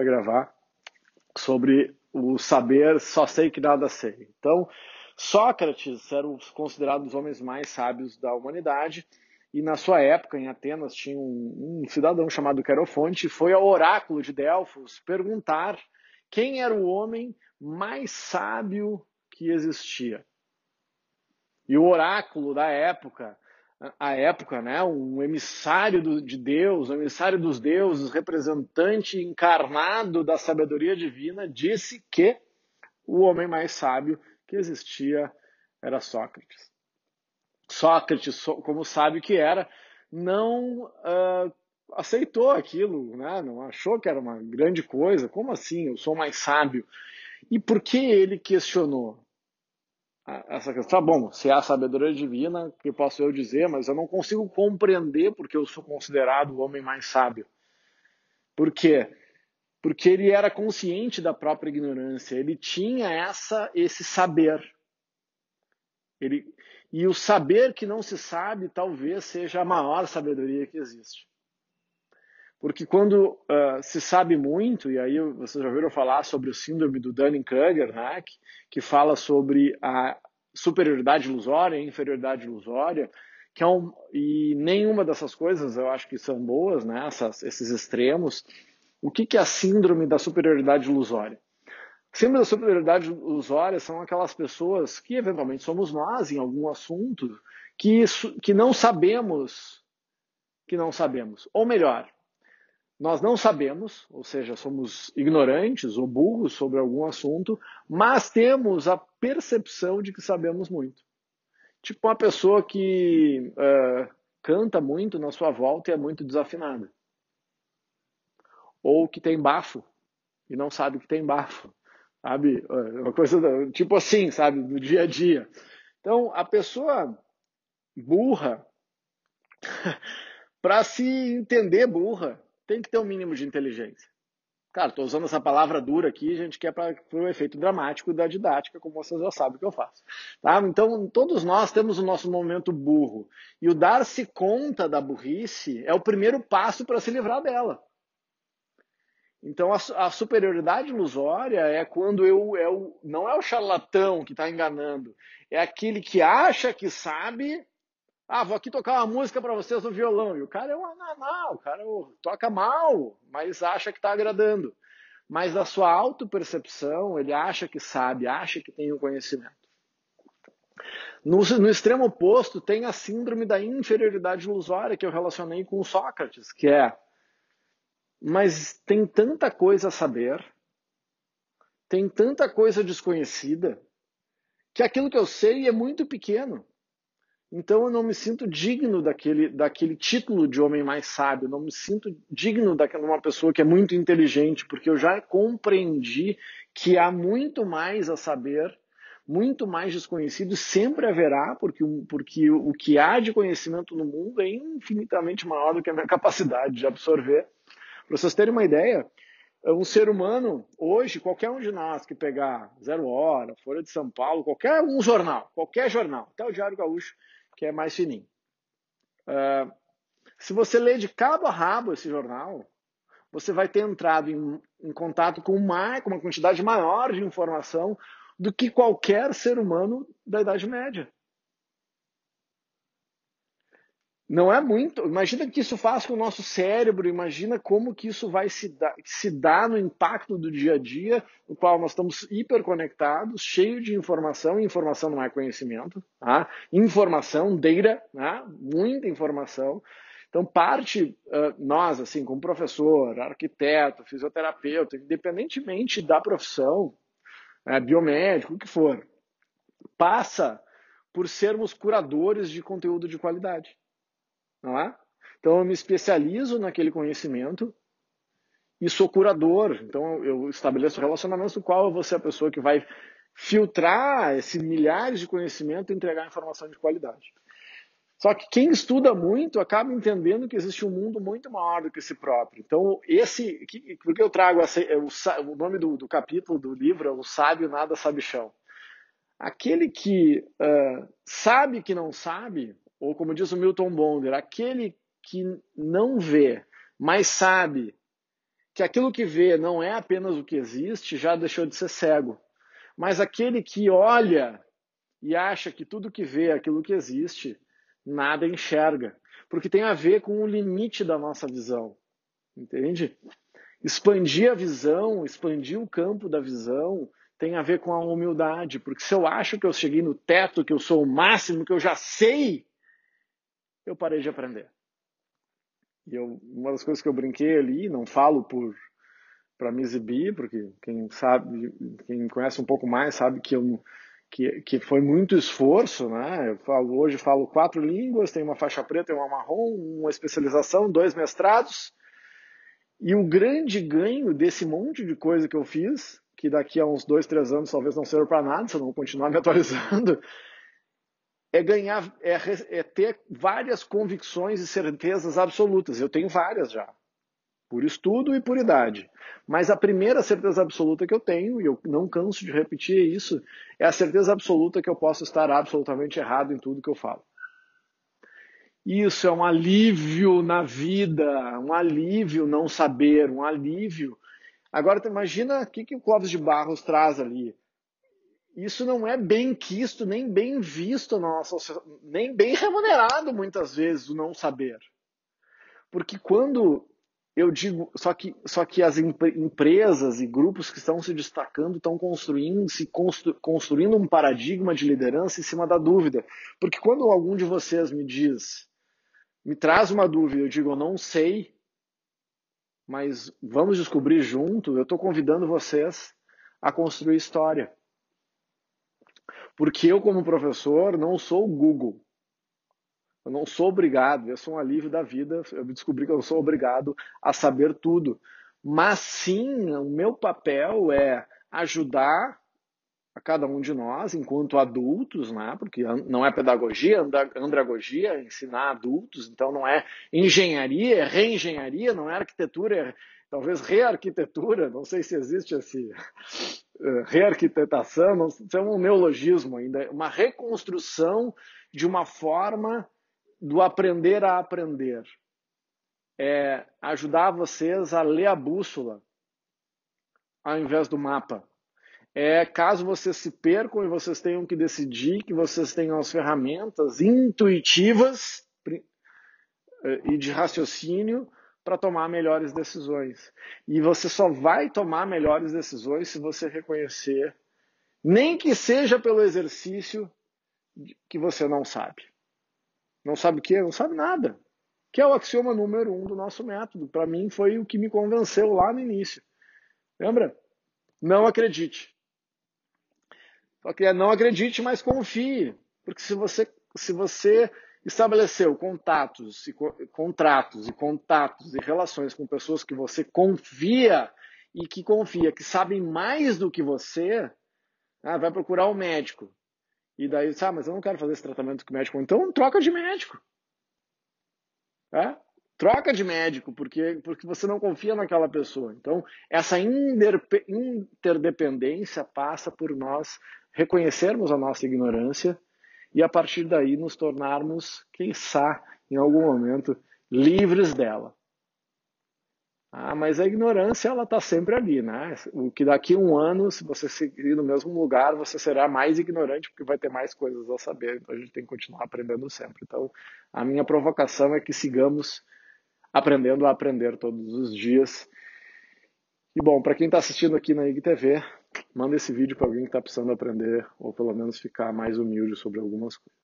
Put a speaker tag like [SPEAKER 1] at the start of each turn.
[SPEAKER 1] para gravar sobre o saber, só sei que nada sei. Então, Sócrates era considerado um dos homens mais sábios da humanidade e na sua época, em Atenas, tinha um, um cidadão chamado Querofonte, foi ao oráculo de Delfos perguntar quem era o homem mais sábio que existia. E o oráculo da época, a época, né, um emissário do, de Deus, um emissário dos deuses, representante encarnado da sabedoria divina, disse que o homem mais sábio que existia era Sócrates. Sócrates, como sábio que era, não uh, aceitou aquilo, né? não achou que era uma grande coisa. Como assim? Eu sou mais sábio. E por que ele questionou essa questão? Tá bom, se a sabedoria divina, que posso eu dizer, mas eu não consigo compreender porque eu sou considerado o homem mais sábio. Por quê? Porque ele era consciente da própria ignorância, ele tinha essa esse saber. Ele, e o saber que não se sabe talvez seja a maior sabedoria que existe. Porque quando uh, se sabe muito, e aí vocês já ouviram falar sobre o síndrome do Dunning-Kruger, né, que, que, fala sobre a superioridade ilusória inferioridade ilusória, que é um, e nenhuma dessas coisas eu acho que são boas, né, essas, esses extremos. O que, que é a síndrome da superioridade ilusória? Síndrome da superioridade ilusória são aquelas pessoas que, eventualmente, somos nós em algum assunto que, que não sabemos que não sabemos. Ou melhor, nós não sabemos, ou seja, somos ignorantes ou burros sobre algum assunto, mas temos a percepção de que sabemos muito. Tipo uma pessoa que uh, canta muito na sua volta e é muito desafinada. Ou que tem bafo e não sabe que tem bafo sabe? É, uma coisa tipo assim, sabe? Do dia a dia. Então, a pessoa burra, para se entender burra, tem que ter um mínimo de inteligência. Cara, estou usando essa palavra dura aqui, gente, que é para o efeito dramático da didática, como vocês já sabem que eu faço. Tá? Então, todos nós temos o nosso momento burro. E o dar-se conta da burrice é o primeiro passo para se livrar dela. Então, a, a, superioridade ilusória é quando eu, é o, não é o charlatão que está enganando, é aquele que acha que sabe. Ah, vou aqui tocar uma música para vocês no violão. E o cara é um ananá, o cara toca mal, mas acha que está agradando. Mas da sua autopercepção, ele acha que sabe, acha que tem o conhecimento. No, no, extremo oposto, tem a síndrome da inferioridade ilusória que eu relacionei com Sócrates, que é mas tem tanta coisa a saber, tem tanta coisa desconhecida, que aquilo que eu sei é muito pequeno. Então eu não me sinto digno daquele, daquele título de homem mais sábio, não me sinto digno daquela uma pessoa que é muito inteligente, porque eu já compreendi que há muito mais a saber, muito mais desconhecido, sempre haverá, porque, porque o que há de conhecimento no mundo é infinitamente maior do que a minha capacidade de absorver. Para vocês terem uma ideia, um ser humano, hoje, qualquer um de nós que pegar Zero Hora, Folha de São Paulo, qualquer um jornal, qualquer jornal, até o Diário Gaúcho, que é mais fininho. Uh, se você ler de cabo a rabo esse jornal, você vai ter entrado em, em contato com uma, com uma quantidade maior de informação do que qualquer ser humano da Idade Média. Não é muito. Imagina que isso faz com o nosso cérebro, imagina como que isso vai se dar, se dar no impacto do dia a dia, no qual nós estamos hiperconectados, cheio de informação, e informação não é conhecimento, tá? informação, data, né? muita informação. Então, parte, uh, nós, assim, como professor, arquiteto, fisioterapeuta, independentemente da profissão, é, biomédico, o que for, passa por sermos curadores de conteúdo de qualidade não é? Então eu me especializo naquele conhecimento e sou curador. Então eu estabeleço relacionamentos no qual eu vou ser a pessoa que vai filtrar esses milhares de conhecimento e entregar informação de qualidade. Só que quem estuda muito acaba entendendo que existe um mundo muito maior do que si próprio. Então, esse, por que eu trago essa, é o, o, nome do, do, capítulo do livro é O Sábio Nada Sabichão. Aquele que uh, sabe que não sabe, ou como diz o Milton Bonder, aquele que não vê, mas sabe que aquilo que vê não é apenas o que existe, já deixou de ser cego. Mas aquele que olha e acha que tudo que vê é aquilo que existe, nada enxerga. Porque tem a ver com o limite da nossa visão. Entende? Expandir a visão, expandir o campo da visão, tem a ver com a humildade. Porque se eu acho que eu cheguei no teto, que eu sou o máximo, que eu já sei, eu parei de aprender. E eu, uma das coisas que eu brinquei ali, não falo por para me exibir, porque quem sabe, quem conhece um pouco mais sabe que eu que, que foi muito esforço, né? Eu falo, hoje falo quatro línguas, tenho uma faixa preta, uma marrom, uma especialização, dois mestrados. E o grande ganho desse monte de coisa que eu fiz, que daqui a uns dois, três anos talvez não serva para nada, se eu não continuar me atualizando, é ganhar, é, é ter várias convicções e certezas absolutas. Eu tenho várias já, por estudo e por idade. Mas a primeira certeza absoluta que eu tenho, e eu não canso de repetir isso, é a certeza absoluta que eu posso estar absolutamente errado em tudo que eu falo. Isso é um alívio na vida, um alívio não saber, um alívio. Agora, imagina o que, que o Clóvis de Barros traz ali. Isso não é bem quisto, nem bem visto na nossa nem bem remunerado muitas vezes o não saber. Porque quando eu digo, só que, só que as empresas e grupos que estão se destacando estão construindo, se constru, construindo um paradigma de liderança em cima da dúvida. Porque quando algum de vocês me diz, me traz uma dúvida, eu digo, eu não sei, mas vamos descobrir junto, eu estou convidando vocês a construir história. Porque eu, como professor, não sou o Google. Eu não sou obrigado, eu sou um alívio da vida, eu descobri que eu sou obrigado a saber tudo. Mas sim, o meu papel é ajudar a cada um de nós, enquanto adultos, né? porque não é pedagogia, é andragogia, é ensinar adultos, então não é engenharia, é reengenharia, não é arquitetura, é talvez rearquitetura, não sei se existe esse rearquitetação, não, isso é um neologismo ainda, uma reconstrução de uma forma do aprender a aprender. É ajudar vocês a ler a bússola ao invés do mapa. É caso vocês se percam e vocês tenham que decidir que vocês tenham as ferramentas intuitivas eh, e de raciocínio para tomar melhores decisões. E você só vai tomar melhores decisões se você reconhecer, nem que seja pelo exercício que você não sabe. Não sabe o que? Não sabe nada. Que é o axioma número um do nosso método. Para mim foi o que me convenceu lá no início. Lembra? Não acredite. Só que é não acredite, mas confie. Porque se você, se você estabeleceu contatos e contratos e contatos e relações com pessoas que você confia e que confia, que sabem mais do que você, ah, vai procurar um médico. E daí, ah, mas eu não quero fazer esse tratamento com o médico. Então, troca de médico. É? Troca de médico, porque, porque você não confia naquela pessoa. Então, essa interdependência passa por nós reconhecermos a nossa ignorância e a partir daí nos tornarmos, quem sabe, em algum momento, livres dela. Ah, mas a ignorância ela está sempre ali, né? O que daqui a um ano, se você seguir no mesmo lugar, você será mais ignorante porque vai ter mais coisas a saber. Então a gente tem que continuar aprendendo sempre. Então a minha provocação é que sigamos aprendendo a aprender todos os dias. E bom, para quem está assistindo aqui na IGTV, manda esse vídeo para alguém que está precisando aprender ou pelo menos ficar mais humilde sobre algumas coisas.